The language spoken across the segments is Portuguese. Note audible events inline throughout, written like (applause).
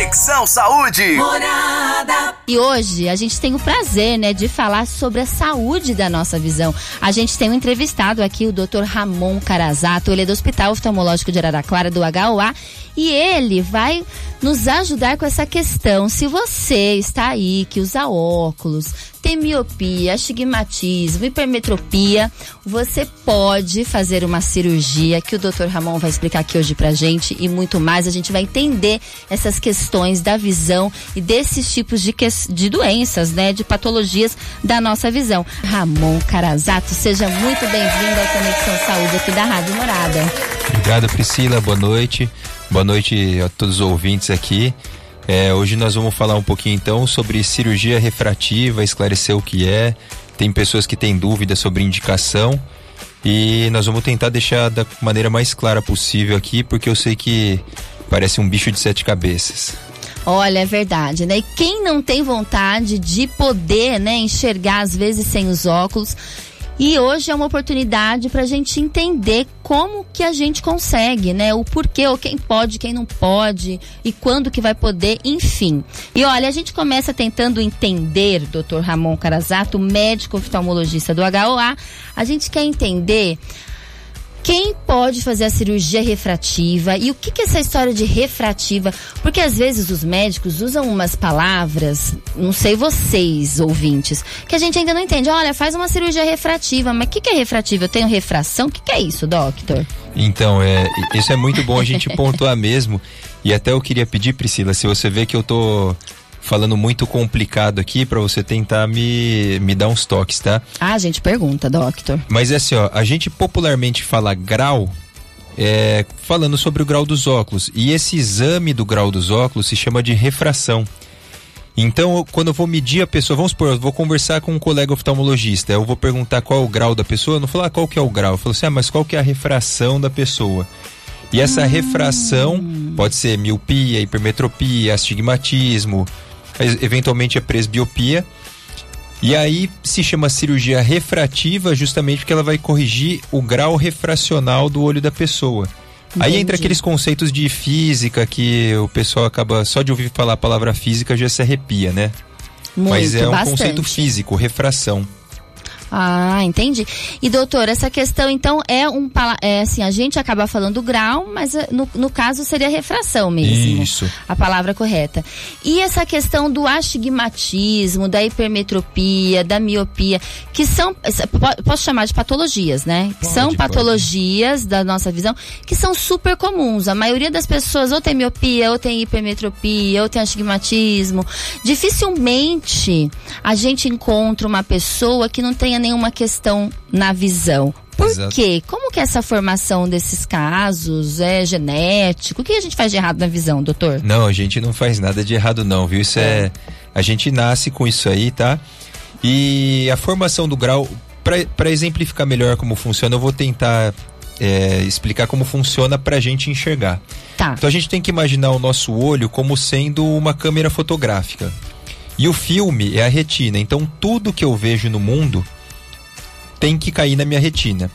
Conexão Saúde. Morada. E hoje a gente tem o prazer, né, de falar sobre a saúde da nossa visão. A gente tem um entrevistado aqui, o Dr. Ramon Carazato, ele é do Hospital Oftalmológico de Araraquara, do HOA, e ele vai nos ajudar com essa questão. Se você está aí que usa óculos, tem miopia, astigmatismo, hipermetropia, você pode fazer uma cirurgia que o Dr. Ramon vai explicar aqui hoje pra gente e muito mais. A gente vai entender essas questões da visão e desses tipos de, que, de doenças, né, de patologias da nossa visão. Ramon Carazato, seja muito bem-vindo ao Conexão Saúde aqui da Rádio Morada. Obrigado, Priscila. Boa noite. Boa noite a todos os ouvintes aqui. É, hoje nós vamos falar um pouquinho então sobre cirurgia refrativa, esclarecer o que é. Tem pessoas que têm dúvidas sobre indicação e nós vamos tentar deixar da maneira mais clara possível aqui, porque eu sei que parece um bicho de sete cabeças. Olha, é verdade, né? E quem não tem vontade de poder, né, enxergar às vezes sem os óculos, e hoje é uma oportunidade para a gente entender como que a gente consegue, né? O porquê, ou quem pode, quem não pode, e quando que vai poder, enfim. E olha, a gente começa tentando entender, Dr. Ramon Carazato, médico oftalmologista do HOA, a gente quer entender quem pode fazer a cirurgia refrativa e o que, que é essa história de refrativa? Porque às vezes os médicos usam umas palavras, não sei vocês, ouvintes, que a gente ainda não entende. Olha, faz uma cirurgia refrativa, mas o que, que é refrativa? Eu tenho refração? O que, que é isso, doctor? Então, é, isso é muito bom a gente (laughs) pontuar mesmo. E até eu queria pedir, Priscila, se você vê que eu tô falando muito complicado aqui para você tentar me, me dar uns toques, tá? Ah, a gente pergunta, doctor. Mas é assim, ó, a gente popularmente fala grau é, falando sobre o grau dos óculos. E esse exame do grau dos óculos se chama de refração. Então, quando eu vou medir a pessoa, vamos supor, eu vou conversar com um colega oftalmologista, eu vou perguntar qual é o grau da pessoa, eu não falar ah, qual que é o grau, eu falo assim, ah, mas qual que é a refração da pessoa? E essa hum. refração pode ser miopia, hipermetropia, astigmatismo, eventualmente a presbiopia. E aí se chama cirurgia refrativa justamente porque ela vai corrigir o grau refracional do olho da pessoa. Entendi. Aí entra aqueles conceitos de física que o pessoal acaba só de ouvir falar a palavra física já se arrepia, né? Muito, Mas é um bastante. conceito físico, refração. Ah, entendi. E doutor, essa questão então é um é assim, a gente acaba falando grau, mas eh, no, no caso seria refração mesmo. Isso. A palavra correta. E essa questão do astigmatismo, da hipermetropia, da miopia, que são posso chamar de patologias, né? Pode, são patologias pode. da nossa visão que são super comuns. A maioria das pessoas ou tem miopia, ou tem hipermetropia, ou tem astigmatismo. Dificilmente a gente encontra uma pessoa que não tenha nenhuma questão na visão. Por Exato. quê? Como que é essa formação desses casos? É genético? O que a gente faz de errado na visão, doutor? Não, a gente não faz nada de errado não, viu? Isso é... é a gente nasce com isso aí, tá? E a formação do grau, para exemplificar melhor como funciona, eu vou tentar é, explicar como funciona para a gente enxergar. Tá. Então a gente tem que imaginar o nosso olho como sendo uma câmera fotográfica. E o filme é a retina. Então tudo que eu vejo no mundo tem que cair na minha retina.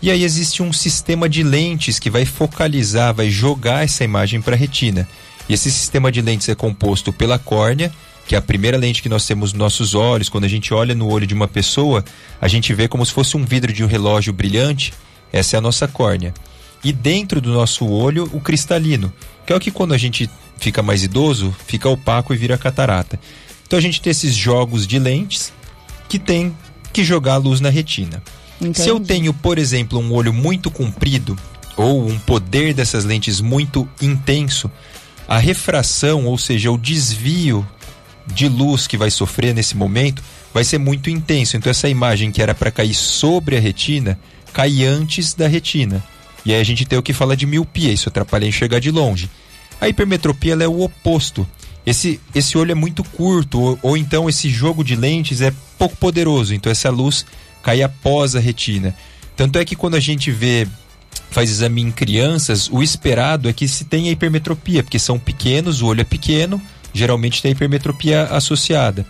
E aí existe um sistema de lentes que vai focalizar, vai jogar essa imagem para a retina. E esse sistema de lentes é composto pela córnea, que é a primeira lente que nós temos nos nossos olhos. Quando a gente olha no olho de uma pessoa, a gente vê como se fosse um vidro de um relógio brilhante. Essa é a nossa córnea. E dentro do nosso olho, o cristalino, que é o que quando a gente fica mais idoso, fica opaco e vira catarata. Então a gente tem esses jogos de lentes que tem que jogar a luz na retina. Entendi. Se eu tenho, por exemplo, um olho muito comprido ou um poder dessas lentes muito intenso, a refração, ou seja, o desvio de luz que vai sofrer nesse momento, vai ser muito intenso. Então essa imagem que era para cair sobre a retina, cai antes da retina. E aí a gente tem o que fala de miopia, isso atrapalha enxergar de longe. A hipermetropia é o oposto esse, esse olho é muito curto, ou, ou então esse jogo de lentes é pouco poderoso, então essa luz cai após a retina. Tanto é que quando a gente vê, faz exame em crianças, o esperado é que se tenha hipermetropia, porque são pequenos, o olho é pequeno, geralmente tem hipermetropia associada.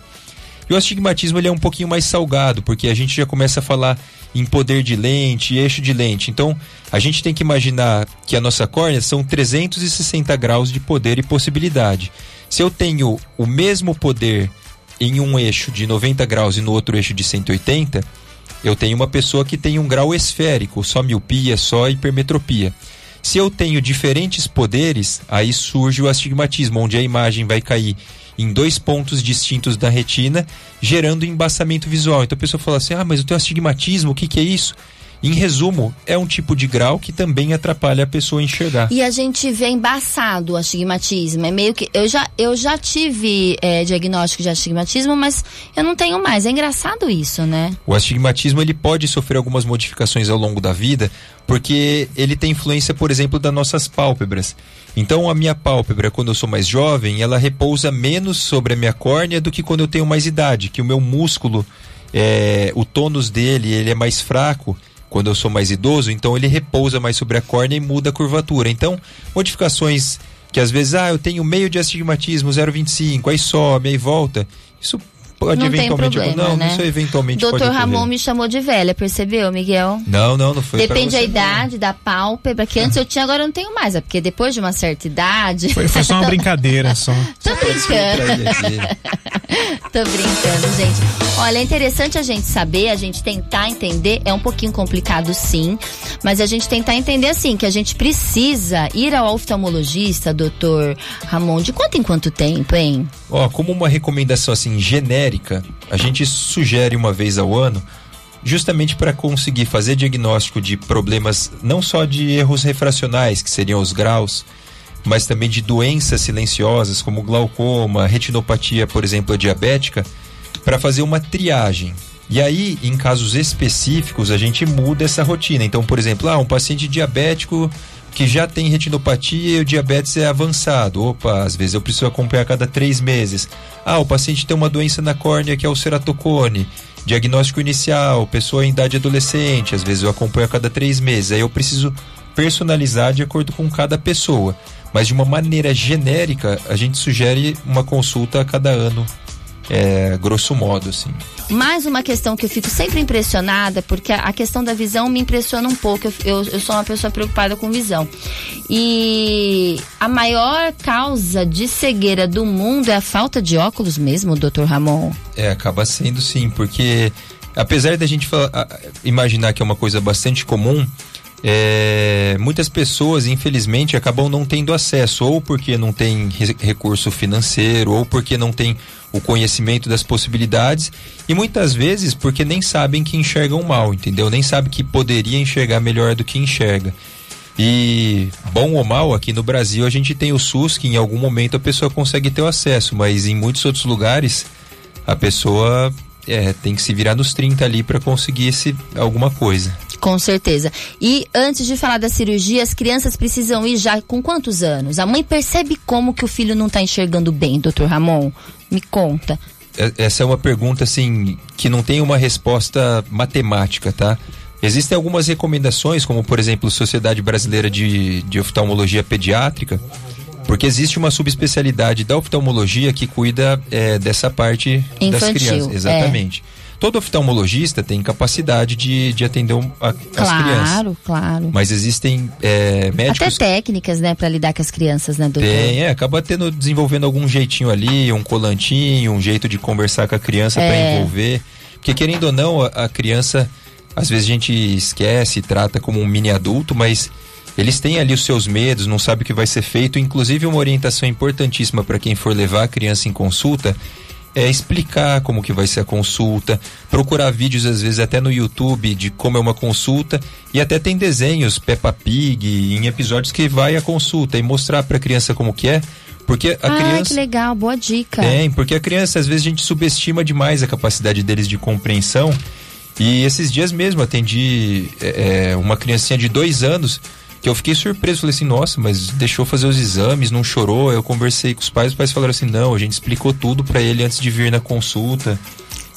E o astigmatismo ele é um pouquinho mais salgado, porque a gente já começa a falar em poder de lente, eixo de lente. Então, a gente tem que imaginar que a nossa córnea são 360 graus de poder e possibilidade. Se eu tenho o mesmo poder em um eixo de 90 graus e no outro eixo de 180, eu tenho uma pessoa que tem um grau esférico, só miopia, só hipermetropia. Se eu tenho diferentes poderes, aí surge o astigmatismo, onde a imagem vai cair em dois pontos distintos da retina, gerando embaçamento visual. Então a pessoa fala assim: ah, mas eu tenho astigmatismo, o que, que é isso? Em resumo, é um tipo de grau que também atrapalha a pessoa a enxergar. E a gente vê embaçado o astigmatismo. É meio que. Eu já, eu já tive é, diagnóstico de astigmatismo, mas eu não tenho mais. É engraçado isso, né? O astigmatismo ele pode sofrer algumas modificações ao longo da vida, porque ele tem influência, por exemplo, das nossas pálpebras. Então, a minha pálpebra, quando eu sou mais jovem, ela repousa menos sobre a minha córnea do que quando eu tenho mais idade, que o meu músculo, é, o tônus dele, ele é mais fraco quando eu sou mais idoso, então ele repousa mais sobre a córnea e muda a curvatura. Então, modificações que às vezes, ah, eu tenho meio de astigmatismo, 0,25, aí sobe, aí volta. Isso pode não eventualmente. Tem problema, não, né? isso eventualmente Doutor pode Ramon me chamou de velha, percebeu, Miguel? Não, não, não foi. Depende da idade, da pálpebra, que antes eu tinha, agora eu não tenho mais. É porque depois de uma certa idade. Foi, foi só uma brincadeira, só. (laughs) Tô brincando. (laughs) Tô brincando, gente. Olha, é interessante a gente saber, a gente tentar entender. É um pouquinho complicado, sim. Mas a gente tentar entender, assim, que a gente precisa ir ao oftalmologista, doutor Ramon, de quanto em quanto tempo, hein? Ó, como uma recomendação assim genérica, a gente sugere uma vez ao ano, justamente para conseguir fazer diagnóstico de problemas não só de erros refracionais, que seriam os graus, mas também de doenças silenciosas como glaucoma, retinopatia, por exemplo, diabética, para fazer uma triagem. E aí, em casos específicos, a gente muda essa rotina. Então, por exemplo, ah, um paciente diabético que já tem retinopatia e o diabetes é avançado. Opa, às vezes eu preciso acompanhar a cada três meses. Ah, o paciente tem uma doença na córnea que é o ceratocone. Diagnóstico inicial, pessoa em idade adolescente, às vezes eu acompanho a cada três meses. Aí eu preciso personalizar de acordo com cada pessoa. Mas de uma maneira genérica, a gente sugere uma consulta a cada ano, é, grosso modo, assim. Mais uma questão que eu fico sempre impressionada, porque a questão da visão me impressiona um pouco. Eu, eu, eu sou uma pessoa preocupada com visão. E a maior causa de cegueira do mundo é a falta de óculos mesmo, doutor Ramon? É, acaba sendo sim, porque apesar da gente fala- a- imaginar que é uma coisa bastante comum, é, muitas pessoas, infelizmente, acabam não tendo acesso, ou porque não tem re- recurso financeiro, ou porque não tem o conhecimento das possibilidades, e muitas vezes porque nem sabem que enxergam mal, entendeu? Nem sabe que poderia enxergar melhor do que enxerga. E, bom ou mal, aqui no Brasil a gente tem o SUS, que em algum momento a pessoa consegue ter o acesso, mas em muitos outros lugares a pessoa é, tem que se virar nos 30 ali para conseguir esse, alguma coisa. Com certeza. E antes de falar da cirurgia, as crianças precisam ir já com quantos anos? A mãe percebe como que o filho não está enxergando bem, doutor Ramon? Me conta. É- Essa é uma pergunta assim que não tem uma resposta matemática, tá? Existem algumas recomendações, como por exemplo, Sociedade Brasileira de, de Oftalmologia Pediátrica, porque existe uma subespecialidade da oftalmologia que cuida é, dessa parte das Infantil, crianças. é. Todo oftalmologista tem capacidade de, de atender um- a- as crianças. Claro, claro. Mas existem é, Até médicos técnicas, né, para lidar com as crianças, né, doutor? tem, é, acaba tendo, desenvolvendo algum jeitinho ali, um colantinho, um jeito de conversar com a criança É. para envolver. Porque querendo ou não, a, a criança, às vezes a gente esquece, trata como um mini adulto, mas eles têm ali os seus medos, não sabe o que vai ser feito. Inclusive, uma orientação importantíssima para quem for levar a criança em consulta é explicar como que vai ser a consulta, procurar vídeos às vezes até no YouTube de como é uma consulta e até tem desenhos Peppa Pig em episódios que vai a consulta e mostrar para a criança como que é, porque a ah, criança que legal, boa dica. tem, porque a criança, às vezes, a gente subestima demais a capacidade deles de compreensão. E esses dias mesmo atendi é, é, uma criancinha de dois anos que eu fiquei surpreso. Falei assim, nossa, mas deixou fazer os exames, não chorou. Eu conversei com os pais, os pais falaram assim: não, a gente explicou tudo para ele antes de vir na consulta.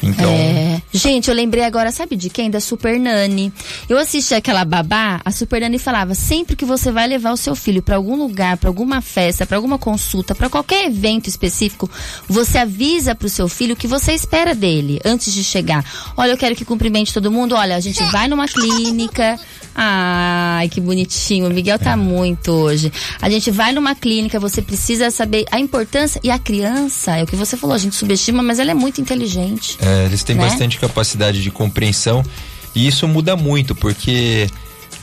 Então. É. Gente, eu lembrei agora, sabe de quem? Da Super Nani. Eu assisti aquela babá, a Super Nani falava: sempre que você vai levar o seu filho para algum lugar, para alguma festa, para alguma consulta, para qualquer evento específico, você avisa pro seu filho o que você espera dele antes de chegar. Olha, eu quero que cumprimente todo mundo. Olha, a gente vai numa clínica. Ai, que bonitinho. O Miguel tá muito hoje. A gente vai numa clínica, você precisa saber a importância. E a criança, é o que você falou, a gente subestima, mas ela é muito inteligente. É, eles têm né? bastante capacidade de compreensão. E isso muda muito, porque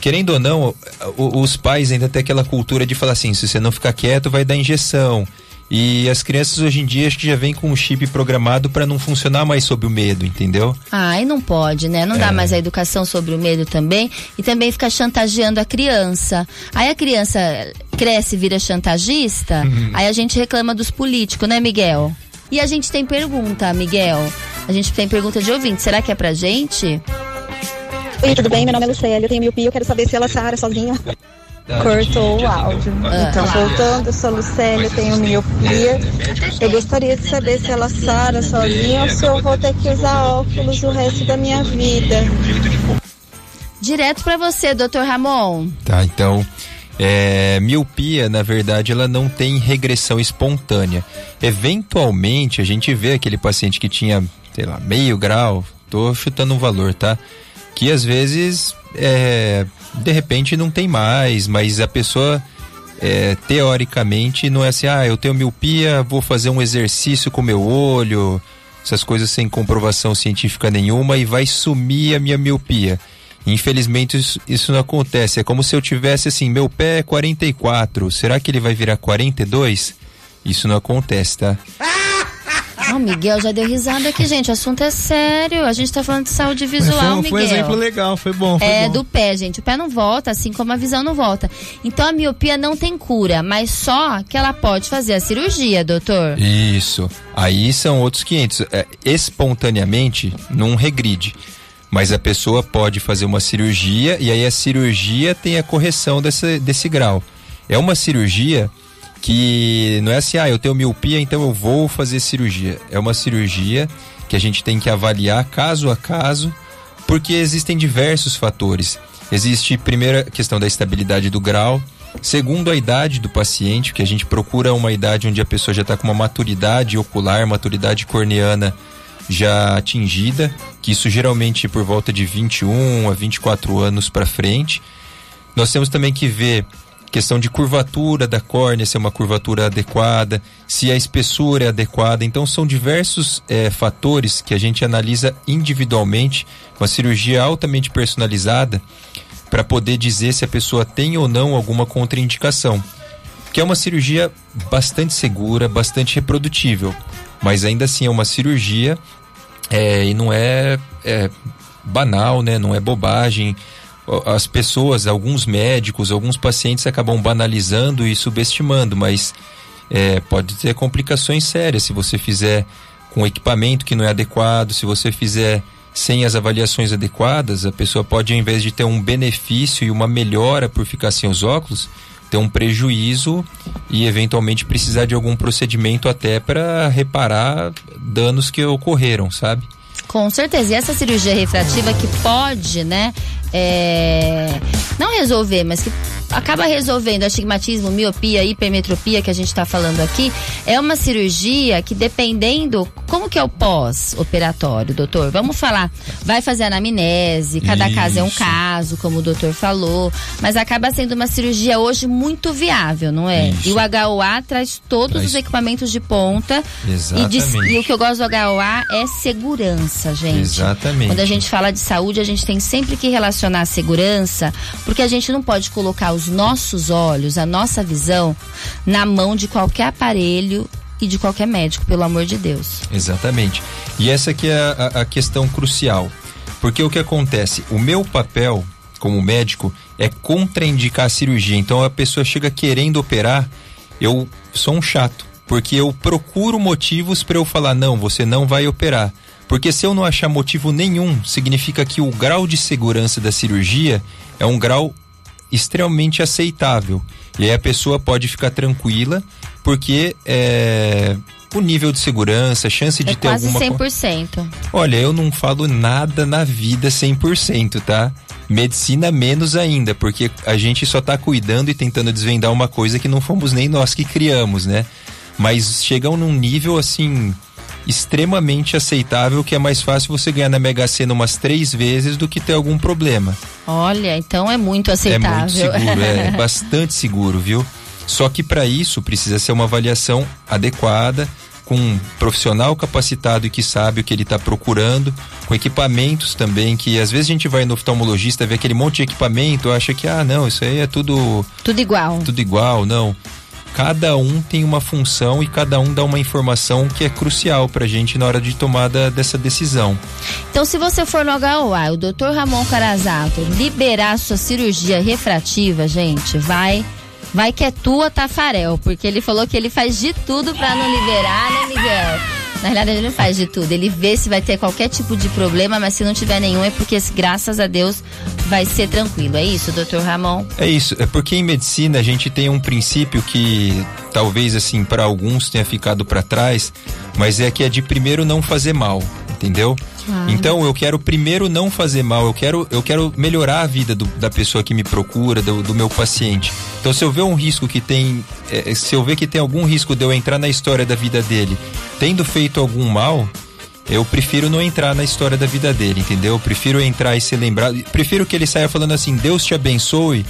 querendo ou não, os pais ainda têm aquela cultura de falar assim: se você não ficar quieto, vai dar injeção. E as crianças hoje em dia acho que já vem com um chip programado para não funcionar mais sob o medo, entendeu? Ah, e não pode, né? Não é. dá mais a educação sobre o medo também e também fica chantageando a criança. Aí a criança cresce e vira chantagista, uhum. aí a gente reclama dos políticos, né, Miguel? E a gente tem pergunta, Miguel. A gente tem pergunta de ouvinte. Será que é pra gente? Oi, tudo bem? Meu nome é Lucélia, eu tenho miopia, eu quero saber se ela Sara sozinha. Cortou o áudio. Ah, então, voltando, eu sou Lucélia, tenho miopia. Eu gostaria de saber se ela Sara sozinha ou se eu vou ter que usar óculos o resto da minha vida. Direto para você, doutor Ramon. Tá, então. É, miopia, na verdade, ela não tem regressão espontânea. Eventualmente, a gente vê aquele paciente que tinha, sei lá, meio grau, tô chutando um valor, tá? Que às vezes é, de repente não tem mais, mas a pessoa é, teoricamente não é assim, ah, eu tenho miopia, vou fazer um exercício com meu olho, essas coisas sem comprovação científica nenhuma e vai sumir a minha miopia. Infelizmente isso, isso não acontece. É como se eu tivesse assim, meu pé é 44, será que ele vai virar 42? Isso não acontece, tá? Ah, o Miguel já deu risada aqui, gente. O assunto é sério. A gente tá falando de saúde visual, foi, Miguel. Foi um exemplo legal, foi bom. Foi é, bom. do pé, gente. O pé não volta, assim como a visão não volta. Então a miopia não tem cura, mas só que ela pode fazer a cirurgia, doutor. Isso. Aí são outros 500. É, espontaneamente, não regride. Mas a pessoa pode fazer uma cirurgia e aí a cirurgia tem a correção desse, desse grau. É uma cirurgia que não é assim, ah, eu tenho miopia, então eu vou fazer cirurgia. É uma cirurgia que a gente tem que avaliar caso a caso, porque existem diversos fatores. Existe, primeira, questão da estabilidade do grau, segundo, a idade do paciente, que a gente procura uma idade onde a pessoa já está com uma maturidade ocular, maturidade corneana já atingida, que isso geralmente por volta de 21 a 24 anos para frente. Nós temos também que ver questão de curvatura da córnea, se é uma curvatura adequada, se a espessura é adequada. Então, são diversos é, fatores que a gente analisa individualmente, uma cirurgia altamente personalizada, para poder dizer se a pessoa tem ou não alguma contraindicação. Que é uma cirurgia bastante segura, bastante reprodutível, mas ainda assim é uma cirurgia é, e não é, é banal, né? não é bobagem as pessoas, alguns médicos, alguns pacientes acabam banalizando e subestimando, mas é, pode ter complicações sérias se você fizer com equipamento que não é adequado, se você fizer sem as avaliações adequadas, a pessoa pode, ao invés de ter um benefício e uma melhora por ficar sem os óculos, ter um prejuízo e eventualmente precisar de algum procedimento até para reparar danos que ocorreram, sabe? Com certeza. E essa cirurgia refrativa que pode, né, é, não resolver, mas que acaba resolvendo astigmatismo, miopia, hipermetropia que a gente está falando aqui, é uma cirurgia que dependendo como que é o pós-operatório, doutor? Vamos falar, vai fazer anamnese, cada Isso. caso é um caso, como o doutor falou, mas acaba sendo uma cirurgia hoje muito viável, não é? Isso. E o HOA traz todos traz... os equipamentos de ponta. Exatamente. E, de, e o que eu gosto do HOA é segurança, gente. Exatamente. Quando a gente fala de saúde, a gente tem sempre que relacionar a segurança, porque a gente não pode colocar os nossos olhos, a nossa visão, na mão de qualquer aparelho e de qualquer médico, pelo amor de Deus. Exatamente. E essa aqui é a, a questão crucial. Porque o que acontece? O meu papel como médico é contraindicar a cirurgia. Então a pessoa chega querendo operar, eu sou um chato, porque eu procuro motivos para eu falar não, você não vai operar. Porque se eu não achar motivo nenhum, significa que o grau de segurança da cirurgia é um grau extremamente aceitável. E aí a pessoa pode ficar tranquila, porque é, o nível de segurança, a chance de é ter quase alguma 100%. Olha, eu não falo nada na vida 100%, tá? Medicina menos ainda, porque a gente só tá cuidando e tentando desvendar uma coisa que não fomos nem nós que criamos, né? Mas chegam num nível assim extremamente aceitável que é mais fácil você ganhar na Mega Sena umas três vezes do que ter algum problema. Olha, então é muito aceitável. É muito seguro, (laughs) é bastante seguro, viu? Só que para isso precisa ser uma avaliação adequada, com um profissional capacitado e que sabe o que ele está procurando, com equipamentos também, que às vezes a gente vai no oftalmologista, vê aquele monte de equipamento, acha que, ah, não, isso aí é tudo. Tudo igual. Tudo igual, não. Cada um tem uma função e cada um dá uma informação que é crucial para a gente na hora de tomada dessa decisão. Então, se você for no HOA, o Dr. Ramon Carazato liberar sua cirurgia refrativa, gente, vai Vai que é tua, Tafarel, porque ele falou que ele faz de tudo para não liberar, né, Miguel? Na realidade, ele faz de tudo. Ele vê se vai ter qualquer tipo de problema, mas se não tiver nenhum, é porque, graças a Deus, vai ser tranquilo. É isso, doutor Ramon? É isso. É porque em medicina a gente tem um princípio que talvez, assim, para alguns tenha ficado para trás, mas é que é de primeiro não fazer mal, entendeu? Então eu quero primeiro não fazer mal, eu quero, eu quero melhorar a vida do, da pessoa que me procura, do, do, meu paciente. Então se eu ver um risco que tem, é, se eu ver que tem algum risco de eu entrar na história da vida dele, tendo feito algum mal, eu prefiro não entrar na história da vida dele, entendeu? Eu prefiro entrar e ser lembrado, prefiro que ele saia falando assim, Deus te abençoe,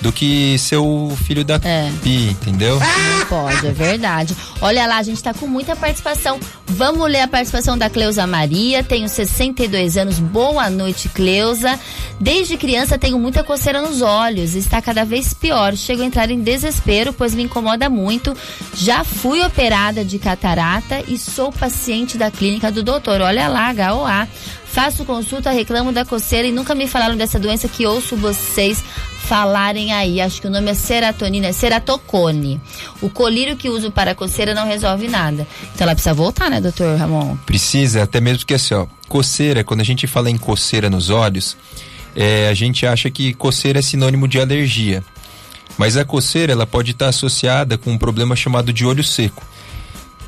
do que ser o filho da é. Pi, entendeu? Não pode, é verdade. Olha lá, a gente tá com muita participação. Vamos ler a participação da Cleusa Maria, tenho 62 anos. Boa noite, Cleusa. Desde criança tenho muita coceira nos olhos, está cada vez pior. Chego a entrar em desespero, pois me incomoda muito. Já fui operada de catarata e sou paciente da clínica do doutor. Olha lá, HOA. Faço consulta, reclamo da coceira e nunca me falaram dessa doença que ouço vocês falarem aí. Acho que o nome é serotonina, é ceratocone. O colírio que uso para coceira não resolve nada. Então ela precisa voltar, né, doutor Ramon? Precisa, até mesmo que assim, ó, coceira, quando a gente fala em coceira nos olhos, é, a gente acha que coceira é sinônimo de alergia. Mas a coceira, ela pode estar associada com um problema chamado de olho seco.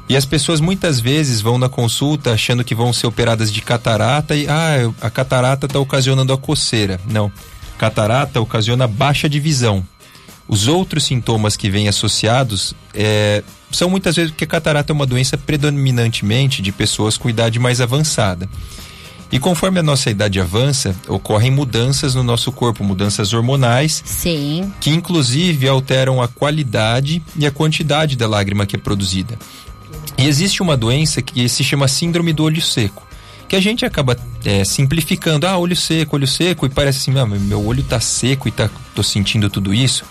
E as pessoas muitas vezes vão na consulta achando que vão ser operadas de catarata e ah, a catarata está ocasionando a coceira. Não. Catarata ocasiona baixa de visão. Os outros sintomas que vêm associados é, são muitas vezes porque a catarata é uma doença predominantemente de pessoas com idade mais avançada. E conforme a nossa idade avança, ocorrem mudanças no nosso corpo, mudanças hormonais. Sim. Que inclusive alteram a qualidade e a quantidade da lágrima que é produzida. E existe uma doença que se chama síndrome do olho seco, que a gente acaba é, simplificando, ah, olho seco, olho seco, e parece assim, ah, meu olho tá seco e tá, tô sentindo tudo isso.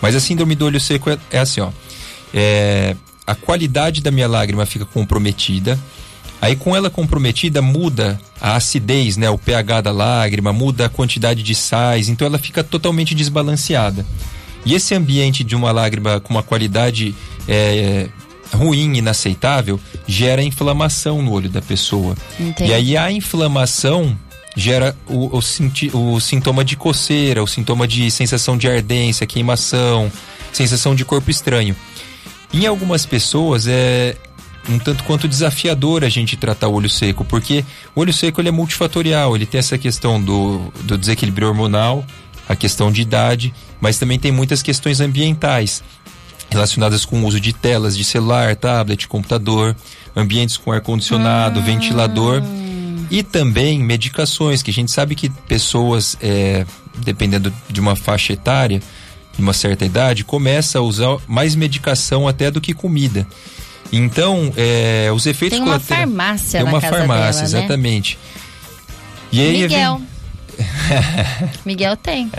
Mas a síndrome do olho seco é, é assim, ó, é, a qualidade da minha lágrima fica comprometida, Aí com ela comprometida muda a acidez, né, o pH da lágrima, muda a quantidade de sais, então ela fica totalmente desbalanceada. E esse ambiente de uma lágrima com uma qualidade é, ruim, inaceitável, gera inflamação no olho da pessoa. Entendi. E aí a inflamação gera o, o, o sintoma de coceira, o sintoma de sensação de ardência, queimação, sensação de corpo estranho. Em algumas pessoas é um tanto quanto desafiador a gente tratar o olho seco, porque o olho seco ele é multifatorial, ele tem essa questão do, do desequilíbrio hormonal, a questão de idade, mas também tem muitas questões ambientais relacionadas com o uso de telas de celular, tablet, computador, ambientes com ar-condicionado, hum. ventilador e também medicações, que a gente sabe que pessoas, é, dependendo de uma faixa etária, de uma certa idade, começa a usar mais medicação até do que comida. Então, é, os efeitos Tem uma farmácia Tem uma farmácia, dela, né? exatamente. E aí, Miguel. (laughs) Miguel tem.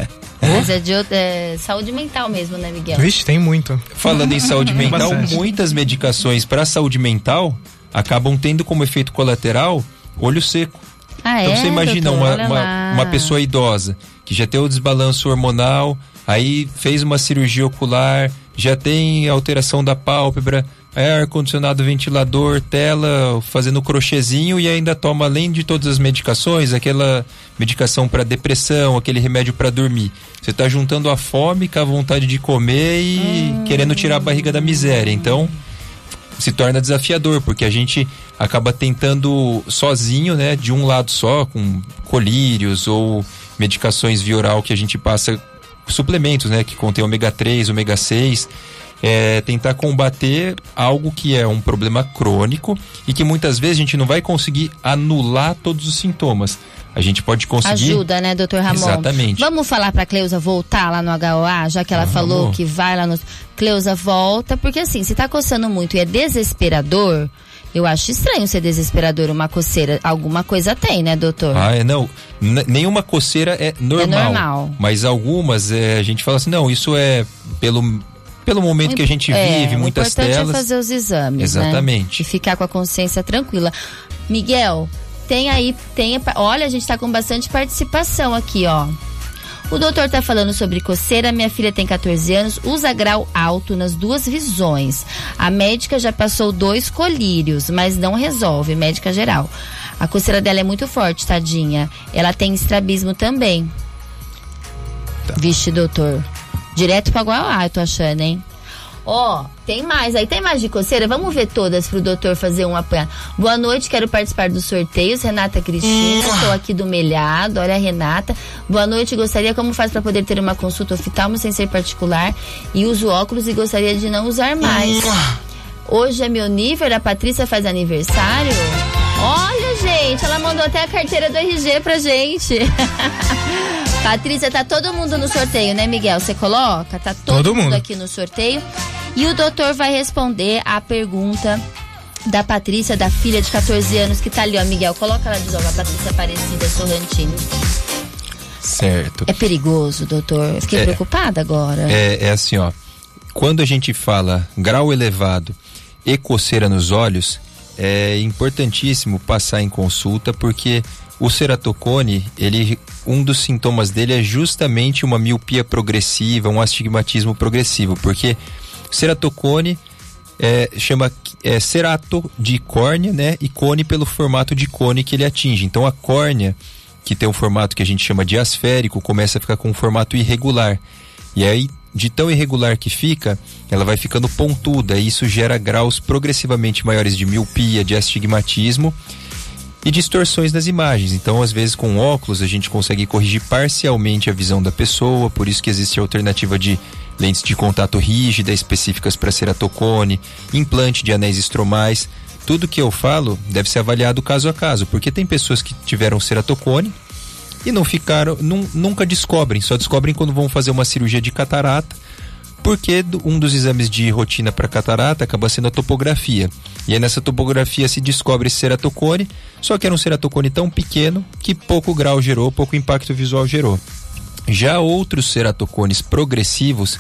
Mas é de é, saúde mental mesmo, né, Miguel? Vixe, tem muito. Falando em saúde (laughs) mental, muitas medicações para saúde mental acabam tendo como efeito colateral olho seco. Ah, então é, você imagina doutor? uma, uma, uma pessoa idosa que já tem o desbalanço hormonal, aí fez uma cirurgia ocular, já tem alteração da pálpebra, é ar-condicionado, ventilador, tela, fazendo crochêzinho e ainda toma, além de todas as medicações, aquela medicação para depressão, aquele remédio para dormir. Você está juntando a fome com a vontade de comer e querendo tirar a barriga da miséria. Então, se torna desafiador, porque a gente acaba tentando sozinho, né, de um lado só, com colírios ou medicações via oral que a gente passa, suplementos, né, que contém ômega 3, ômega 6, é, tentar combater algo que é um problema crônico e que muitas vezes a gente não vai conseguir anular todos os sintomas. A gente pode conseguir. Ajuda, né, doutor Ramon? Exatamente. Vamos falar pra Cleusa voltar lá no HOA, já que ela Ah, falou vamos. que vai lá no. Cleusa, volta, porque assim, se tá coçando muito e é desesperador, eu acho estranho ser desesperador, uma coceira. Alguma coisa tem, né, doutor? Ah, é, não. N- nenhuma coceira é normal. normal. Mas algumas é, a gente fala assim, não, isso é pelo, pelo momento que a gente É, vive, o muitas importante telas. é fazer os exames, Exatamente. Né? E ficar com a consciência tranquila. Miguel, tem aí, tem, olha, a gente tá com bastante participação aqui, ó. O doutor tá falando sobre coceira, minha filha tem 14 anos, usa grau alto nas duas visões. A médica já passou dois colírios, mas não resolve, médica geral. A coceira dela é muito forte, tadinha. Ela tem estrabismo também. Tá. Vixe, doutor. Direto pra Guauá, eu tô achando, hein? Ó, tem mais. Aí tem mais de coceira. Vamos ver todas pro doutor fazer um apanhado. Boa noite, quero participar dos sorteios. Renata Cristina, estou aqui do Melhado. Olha a Renata. Boa noite, gostaria como faz para poder ter uma consulta oftalmo sem ser particular e uso óculos e gostaria de não usar mais. Hoje é meu nível, a Patrícia faz aniversário. Olha, gente, ela mandou até a carteira do RG pra gente. (laughs) Patrícia, tá todo mundo no sorteio, né, Miguel? Você coloca? Tá todo, Todo mundo mundo. aqui no sorteio. E o doutor vai responder a pergunta da Patrícia, da filha de 14 anos, que tá ali, ó, Miguel. Coloca ela de novo, a Patrícia Aparecida Sorrentino. Certo. É perigoso, doutor. Eu fiquei É. preocupada agora. É, é assim, ó. Quando a gente fala grau elevado e coceira nos olhos, é importantíssimo passar em consulta porque o ceratocone, ele, um dos sintomas dele é justamente uma miopia progressiva, um astigmatismo progressivo, porque ceratocone é, chama é, cerato de córnea, né? E cone pelo formato de cone que ele atinge. Então a córnea, que tem um formato que a gente chama de asférico, começa a ficar com um formato irregular. E aí, de tão irregular que fica, ela vai ficando pontuda. E isso gera graus progressivamente maiores de miopia, de astigmatismo e distorções nas imagens. Então, às vezes, com óculos, a gente consegue corrigir parcialmente a visão da pessoa, por isso que existe a alternativa de lentes de contato rígida específicas para ceratocone, implante de anéis estromais. Tudo que eu falo deve ser avaliado caso a caso, porque tem pessoas que tiveram ceratocone e não ficaram, nun- nunca descobrem, só descobrem quando vão fazer uma cirurgia de catarata, porque um dos exames de rotina para catarata acaba sendo a topografia. E aí nessa topografia se descobre ceratocone, só que era um ceratocone tão pequeno que pouco grau gerou, pouco impacto visual gerou. Já outros ceratocones progressivos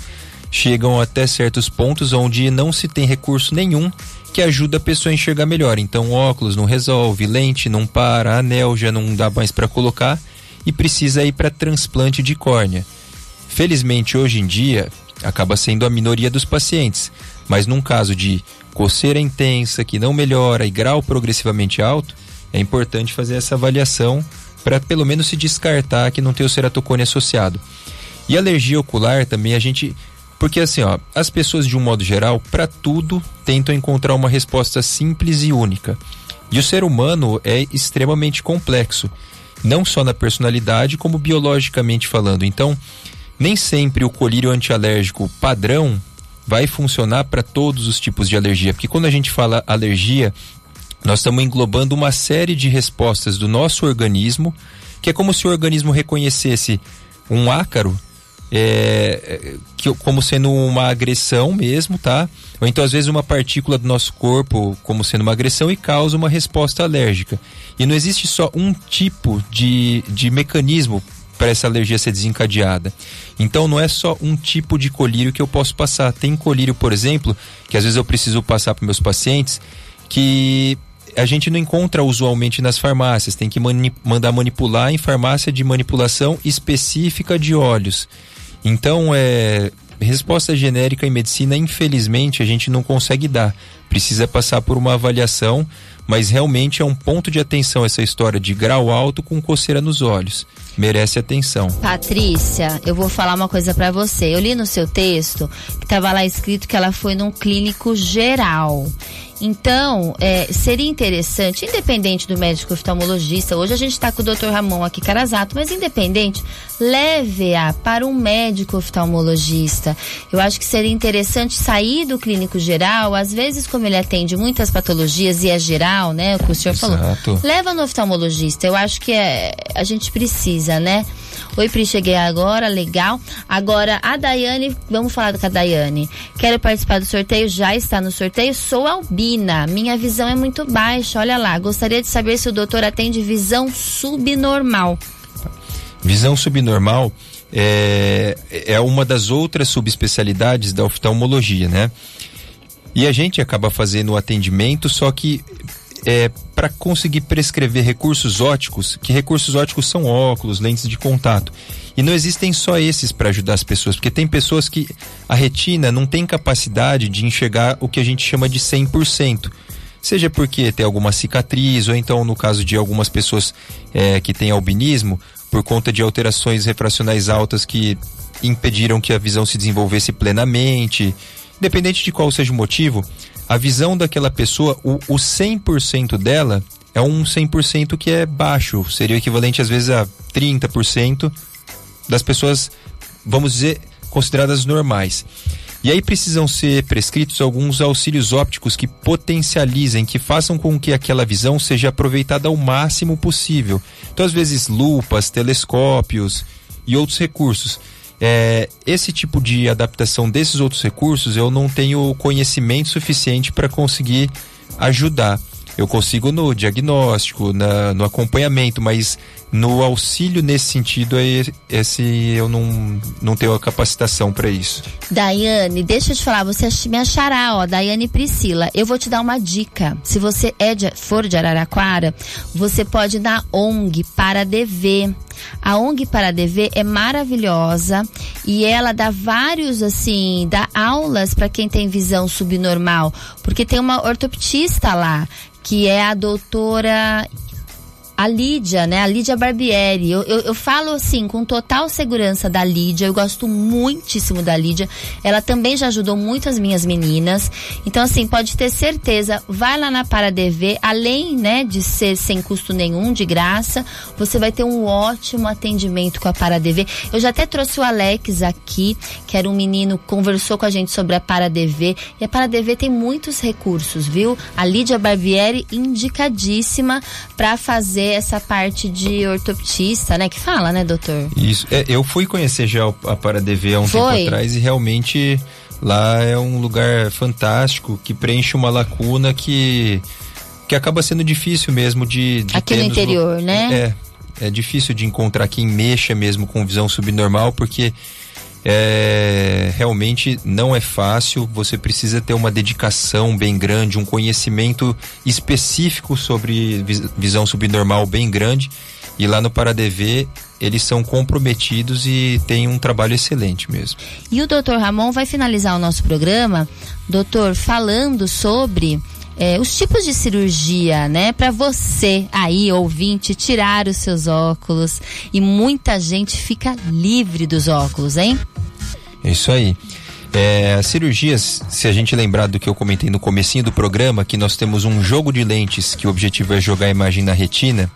chegam até certos pontos onde não se tem recurso nenhum que ajuda a pessoa a enxergar melhor. Então, óculos não resolve, lente não para, anel já não dá mais para colocar e precisa ir para transplante de córnea. Felizmente, hoje em dia, acaba sendo a minoria dos pacientes, mas num caso de coceira intensa que não melhora e grau progressivamente alto, é importante fazer essa avaliação para pelo menos se descartar que não tem o ceratocone associado. E alergia ocular também a gente. Porque assim, ó, as pessoas de um modo geral, para tudo, tentam encontrar uma resposta simples e única. E o ser humano é extremamente complexo, não só na personalidade, como biologicamente falando. Então, nem sempre o colírio antialérgico padrão vai funcionar para todos os tipos de alergia, porque quando a gente fala alergia, nós estamos englobando uma série de respostas do nosso organismo, que é como se o organismo reconhecesse um ácaro é, que, como sendo uma agressão mesmo, tá? Ou então, às vezes, uma partícula do nosso corpo como sendo uma agressão e causa uma resposta alérgica. E não existe só um tipo de, de mecanismo para essa alergia ser desencadeada. Então não é só um tipo de colírio que eu posso passar. Tem colírio, por exemplo, que às vezes eu preciso passar para meus pacientes, que a gente não encontra usualmente nas farmácias, tem que mani mandar manipular em farmácia de manipulação específica de olhos. Então, é, resposta genérica em medicina, infelizmente, a gente não consegue dar. Precisa passar por uma avaliação, mas realmente é um ponto de atenção essa história de grau alto com coceira nos olhos. Merece atenção. Patrícia, eu vou falar uma coisa para você. Eu li no seu texto que estava lá escrito que ela foi num clínico geral. Então, é, seria interessante, independente do médico oftalmologista, hoje a gente está com o Dr. Ramon aqui Carazato, mas independente, leve-a para um médico oftalmologista. Eu acho que seria interessante sair do clínico geral, às vezes, como ele atende muitas patologias e é geral, né? O que o senhor Exato. falou. Leva no oftalmologista. Eu acho que é, a gente precisa, né? Oi, Pri, cheguei agora, legal. Agora, a Daiane, vamos falar com a Daiane. Quero participar do sorteio, já está no sorteio. Sou albina, minha visão é muito baixa, olha lá. Gostaria de saber se o doutor atende visão subnormal. Visão subnormal é, é uma das outras subespecialidades da oftalmologia, né? E a gente acaba fazendo o atendimento, só que é, para conseguir prescrever recursos óticos, que recursos óticos são óculos, lentes de contato. E não existem só esses para ajudar as pessoas, porque tem pessoas que a retina não tem capacidade de enxergar o que a gente chama de 100%. Seja porque tem alguma cicatriz, ou então no caso de algumas pessoas é, que têm albinismo, por conta de alterações refracionais altas que impediram que a visão se desenvolvesse plenamente. Independente de qual seja o motivo, a visão daquela pessoa, o, o 100% dela é um 100% que é baixo, seria o equivalente às vezes a 30% das pessoas, vamos dizer, consideradas normais. E aí precisam ser prescritos alguns auxílios ópticos que potencializem, que façam com que aquela visão seja aproveitada ao máximo possível. Então, às vezes, lupas, telescópios e outros recursos é, esse tipo de adaptação desses outros recursos eu não tenho conhecimento suficiente para conseguir ajudar. Eu consigo no diagnóstico, na, no acompanhamento, mas no auxílio nesse sentido, esse eu não, não tenho a capacitação para isso. Daiane, deixa eu te falar, você me achará, ó, Daiane Priscila. Eu vou te dar uma dica. Se você é de, for de Araraquara, você pode ir na ONG para DV. A ONG para DV é maravilhosa e ela dá vários assim, dá aulas para quem tem visão subnormal, porque tem uma ortoptista lá que é a doutora a Lídia, né? A Lídia Barbieri. Eu, eu, eu, falo assim, com total segurança da Lídia. Eu gosto muitíssimo da Lídia. Ela também já ajudou muito as minhas meninas. Então, assim, pode ter certeza. Vai lá na ParaDV, além, né, de ser sem custo nenhum, de graça, você vai ter um ótimo atendimento com a ParaDV. Eu já até trouxe o Alex aqui, que era um menino, conversou com a gente sobre a ParaDV. E a ParaDV tem muitos recursos, viu? A Lídia Barbieri, indicadíssima para fazer essa parte de ortoptista, né? Que fala, né, doutor? Isso. É, eu fui conhecer já a ParaDV há um Foi. tempo atrás e realmente lá é um lugar fantástico que preenche uma lacuna que que acaba sendo difícil mesmo de, de aqui no interior, no, né? É, é difícil de encontrar quem mexa mesmo com visão subnormal porque é, realmente não é fácil, você precisa ter uma dedicação bem grande, um conhecimento específico sobre visão subnormal bem grande. E lá no ParaDV eles são comprometidos e têm um trabalho excelente mesmo. E o doutor Ramon vai finalizar o nosso programa, doutor, falando sobre é, os tipos de cirurgia, né? Para você aí, ouvinte, tirar os seus óculos. E muita gente fica livre dos óculos, hein? É isso aí. É, cirurgias, se a gente lembrar do que eu comentei no comecinho do programa, que nós temos um jogo de lentes que o objetivo é jogar a imagem na retina,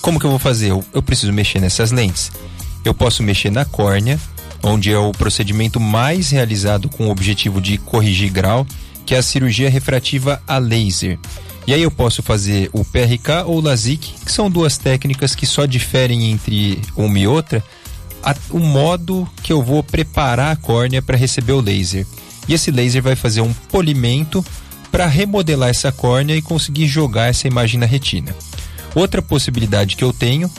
como que eu vou fazer? Eu, eu preciso mexer nessas lentes. Eu posso mexer na córnea, onde é o procedimento mais realizado com o objetivo de corrigir grau, que é a cirurgia refrativa a laser. E aí eu posso fazer o PRK ou o LASIK, que são duas técnicas que só diferem entre uma e outra, a, o modo que eu vou preparar a córnea para receber o laser. E esse laser vai fazer um polimento para remodelar essa córnea e conseguir jogar essa imagem na retina. Outra possibilidade que eu tenho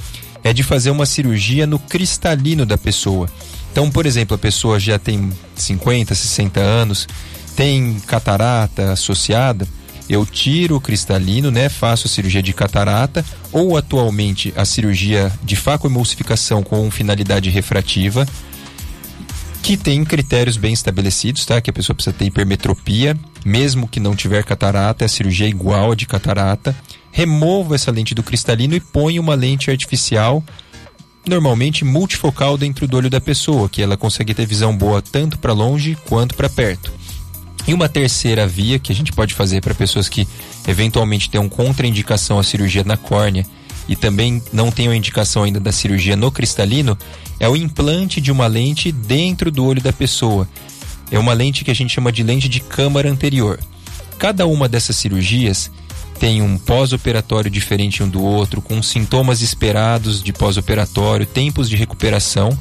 é de fazer uma cirurgia no cristalino da pessoa. Então, por exemplo, a pessoa já tem 50, 60 anos, tem catarata associada, eu tiro o cristalino, né, faço a cirurgia de catarata ou atualmente a cirurgia de facoemulsificação com finalidade refrativa, que tem critérios bem estabelecidos, tá? Que a pessoa precisa ter hipermetropia, mesmo que não tiver catarata, a cirurgia é igual a de catarata. Removo essa lente do cristalino e ponho uma lente artificial normalmente multifocal dentro do olho da pessoa, que ela consegue ter visão boa tanto para longe quanto para perto. E uma terceira via que a gente pode fazer para pessoas que eventualmente tenham contraindicação à cirurgia na córnea e também não tenham indicação ainda da cirurgia no cristalino é o implante de uma lente dentro do olho da pessoa. É uma lente que a gente chama de lente de câmara anterior. Cada uma dessas cirurgias tem um pós-operatório diferente um do outro, com sintomas esperados de pós-operatório, tempos de recuperação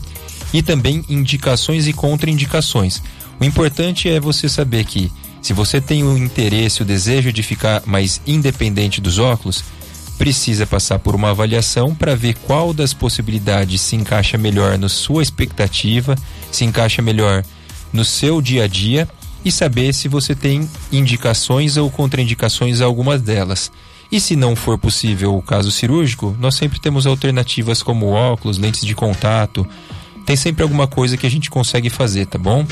e também indicações e contraindicações. O importante é você saber que se você tem o interesse, o desejo de ficar mais independente dos óculos, precisa passar por uma avaliação para ver qual das possibilidades se encaixa melhor na sua expectativa, se encaixa melhor no seu dia a dia e saber se você tem indicações ou contraindicações a algumas delas. E se não for possível o caso cirúrgico, nós sempre temos alternativas como óculos, lentes de contato. Tem sempre alguma coisa que a gente consegue fazer, tá bom?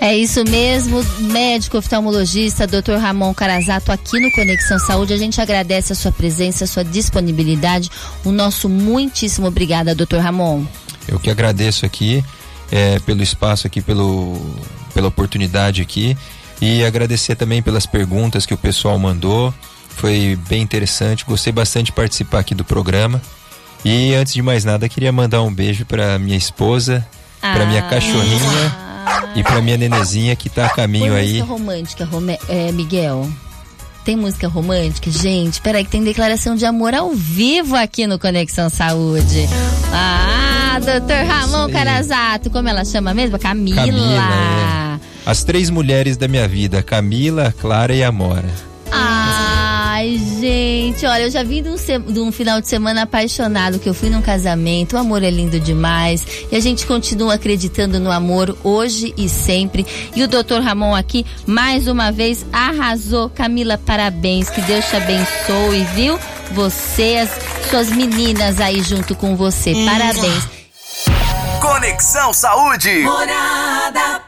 É isso mesmo, médico oftalmologista, Dr. Ramon Carazato, aqui no Conexão Saúde. A gente agradece a sua presença, a sua disponibilidade. O nosso muitíssimo obrigada, Dr. Ramon. Eu que agradeço aqui é, pelo espaço aqui, pelo, pela oportunidade aqui e agradecer também pelas perguntas que o pessoal mandou. Foi bem interessante, gostei bastante de participar aqui do programa. E antes de mais nada, queria mandar um beijo para minha esposa, ah, para minha cachorrinha e para minha nenezinha que tá a caminho aí. Música romântica, Rome é, Miguel. Tem música romântica? Gente, peraí que tem declaração de amor ao vivo aqui no Conexão Saúde. Ah! doutor Ramon Carazato. Como ela chama mesmo? Camila. Camila é. As três mulheres da minha vida, Camila, Clara e Amora. Gente, olha, eu já vim de um, de um, final de semana apaixonado, que eu fui num casamento, o amor é lindo demais, e a gente continua acreditando no amor hoje e sempre. E o doutor Ramon aqui, mais uma vez, arrasou. Camila, parabéns, que Deus te abençoe, viu? Você, as suas meninas aí junto com você, parabéns. Conexão Saúde. Morada